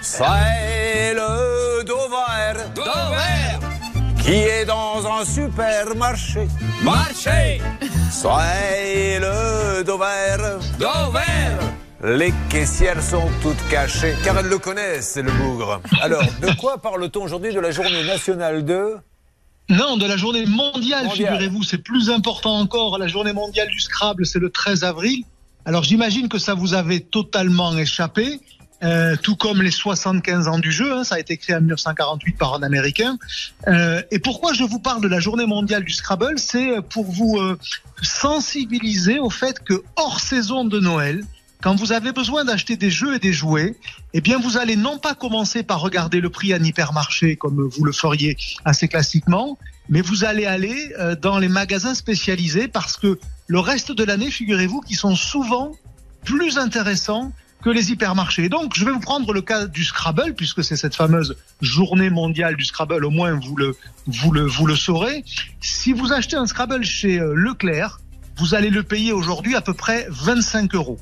C'est le Dover. Dover. Qui est dans un supermarché. Marché. C'est le Dover. Dover. Les caissières sont toutes cachées, car elles le connaissent, c'est le bougre. Alors, de quoi parle-t-on aujourd'hui de la journée nationale de? Non, de la journée mondiale, Mondiale. figurez-vous. C'est plus important encore. La journée mondiale du Scrabble, c'est le 13 avril. Alors j'imagine que ça vous avait totalement échappé, euh, tout comme les 75 ans du jeu. hein. ça a été créé en 1948 par un Américain. Euh, et pourquoi je vous parle de la journée mondiale du Scrabble C'est pour vous euh, sensibiliser au fait que hors saison de Noël, quand vous avez besoin d'acheter des jeux et des jouets, eh bien, vous allez non pas commencer par regarder le prix à un hypermarché comme vous le feriez assez classiquement, mais vous allez aller euh, dans les magasins spécialisés parce que le reste de l'année, figurez-vous, qui sont souvent plus intéressants que les hypermarchés. Donc, je vais vous prendre le cas du Scrabble, puisque c'est cette fameuse journée mondiale du Scrabble, au moins vous le, vous le, vous le saurez. Si vous achetez un Scrabble chez euh, Leclerc, vous allez le payer aujourd'hui à peu près 25 euros.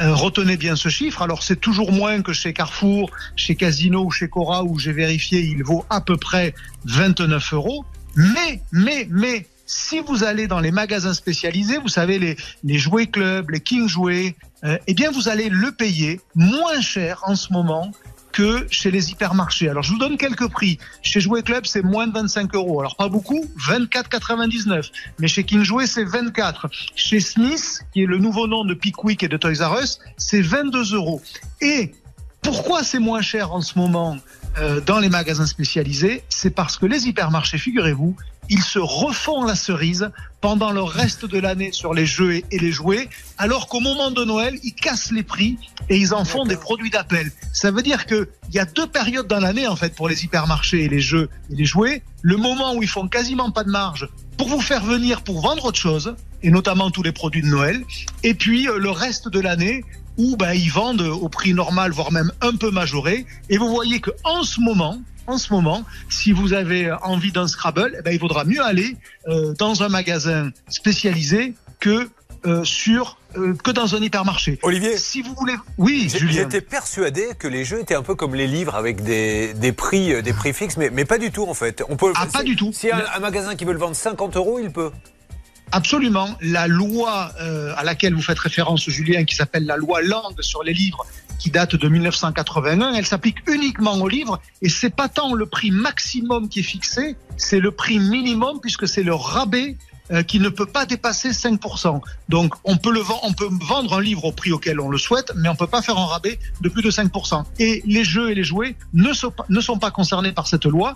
Euh, retenez bien ce chiffre. Alors c'est toujours moins que chez Carrefour, chez Casino ou chez Cora où j'ai vérifié, il vaut à peu près 29 euros. Mais, mais, mais, si vous allez dans les magasins spécialisés, vous savez les, les jouets clubs, les King jouets, euh, eh bien vous allez le payer moins cher en ce moment que chez les hypermarchés. Alors je vous donne quelques prix. Chez Jouet Club, c'est moins de 25 euros. Alors pas beaucoup, 24,99. Mais chez King Jouet, c'est 24. Chez Smith, qui est le nouveau nom de Pickwick et de Toys R Us, c'est 22 euros. Et pourquoi c'est moins cher en ce moment euh, dans les magasins spécialisés? C'est parce que les hypermarchés, figurez-vous, ils se refont la cerise pendant le reste de l'année sur les jeux et- les jouets, alors qu'au moment de Noël, ils cassent les prix et ils en font des produits d'appel. Ça veut dire qu'il y a deux périodes dans l'année, en fait, pour les hypermarchés et les jeux et les jouets. Le moment où ils font quasiment pas de marge pour vous faire venir pour vendre autre chose, et notamment tous les produits de Noël, et puis euh, le reste de l'année où ben, ils vendent au prix normal, voire même un peu majoré. Et vous voyez que en ce moment, en ce moment, si vous avez envie d'un Scrabble, eh ben, il vaudra mieux aller euh, dans un magasin spécialisé que euh, sur euh, que dans un hypermarché. Olivier Si vous voulez, oui, Julien. J'étais persuadé que les jeux étaient un peu comme les livres avec des, des prix, euh, des prix fixes, mais, mais pas du tout en fait. On peut, Ah, pas du tout. Si un, un magasin qui veut le vendre 50 euros, il peut. Absolument. La loi euh, à laquelle vous faites référence, Julien, qui s'appelle la loi Lang sur les livres, qui date de 1981, elle s'applique uniquement aux livres et c'est pas tant le prix maximum qui est fixé, c'est le prix minimum puisque c'est le rabais euh, qui ne peut pas dépasser 5%. Donc on peut le vendre, on peut vendre un livre au prix auquel on le souhaite, mais on peut pas faire un rabais de plus de 5%. Et les jeux et les jouets ne sont pas, ne sont pas concernés par cette loi.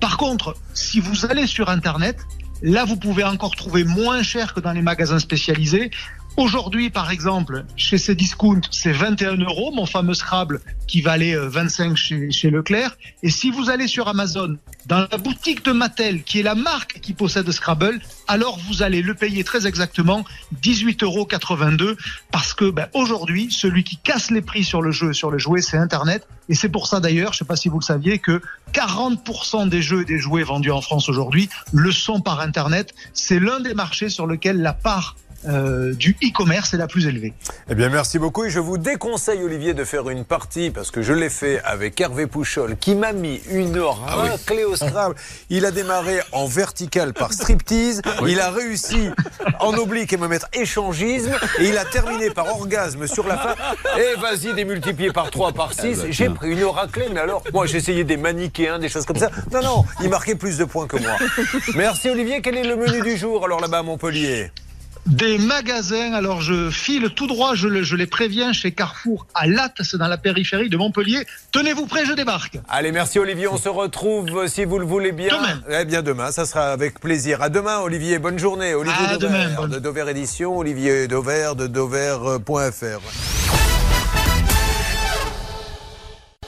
Par contre, si vous allez sur Internet, Là, vous pouvez encore trouver moins cher que dans les magasins spécialisés. Aujourd'hui, par exemple, chez Cdiscount, c'est 21 euros, mon fameux Scrabble qui valait euh, 25 chez, chez Leclerc. Et si vous allez sur Amazon, dans la boutique de Mattel, qui est la marque qui possède Scrabble, alors vous allez le payer très exactement 18,82 euros. Parce que ben, aujourd'hui, celui qui casse les prix sur le jeu sur le jouet, c'est Internet. Et c'est pour ça d'ailleurs, je ne sais pas si vous le saviez, que 40% des jeux et des jouets vendus en France aujourd'hui le sont par Internet. C'est l'un des marchés sur lequel la part euh, du e-commerce est la plus élevée. Eh bien, merci beaucoup. Et je vous déconseille, Olivier, de faire une partie, parce que je l'ai fait avec Hervé Pouchol, qui m'a mis une raclée au Scrabble. Il a démarré en vertical par striptease. Il a réussi en oblique et me mettre échangisme. Et il a terminé par orgasme sur la fin. Et vas-y, démultiplié par 3, par 6. J'ai pris une raclée, mais alors, moi, j'ai essayé des manichéens, des choses comme ça. Non, non, il marquait plus de points que moi. Merci, Olivier. Quel est le menu du jour, alors, là-bas à Montpellier? Des magasins, alors je file tout droit, je, le- je les préviens, chez Carrefour à Latte, c'est dans la périphérie de Montpellier. Tenez-vous prêts, je débarque. Allez, merci Olivier. On se retrouve, euh, si vous le voulez bien. Demain. Eh bien, demain, ça sera avec plaisir. À demain, Olivier. Bonne journée. Olivier À Dover, demain, bonne- de Dover Édition, Olivier Dover de Dover.fr.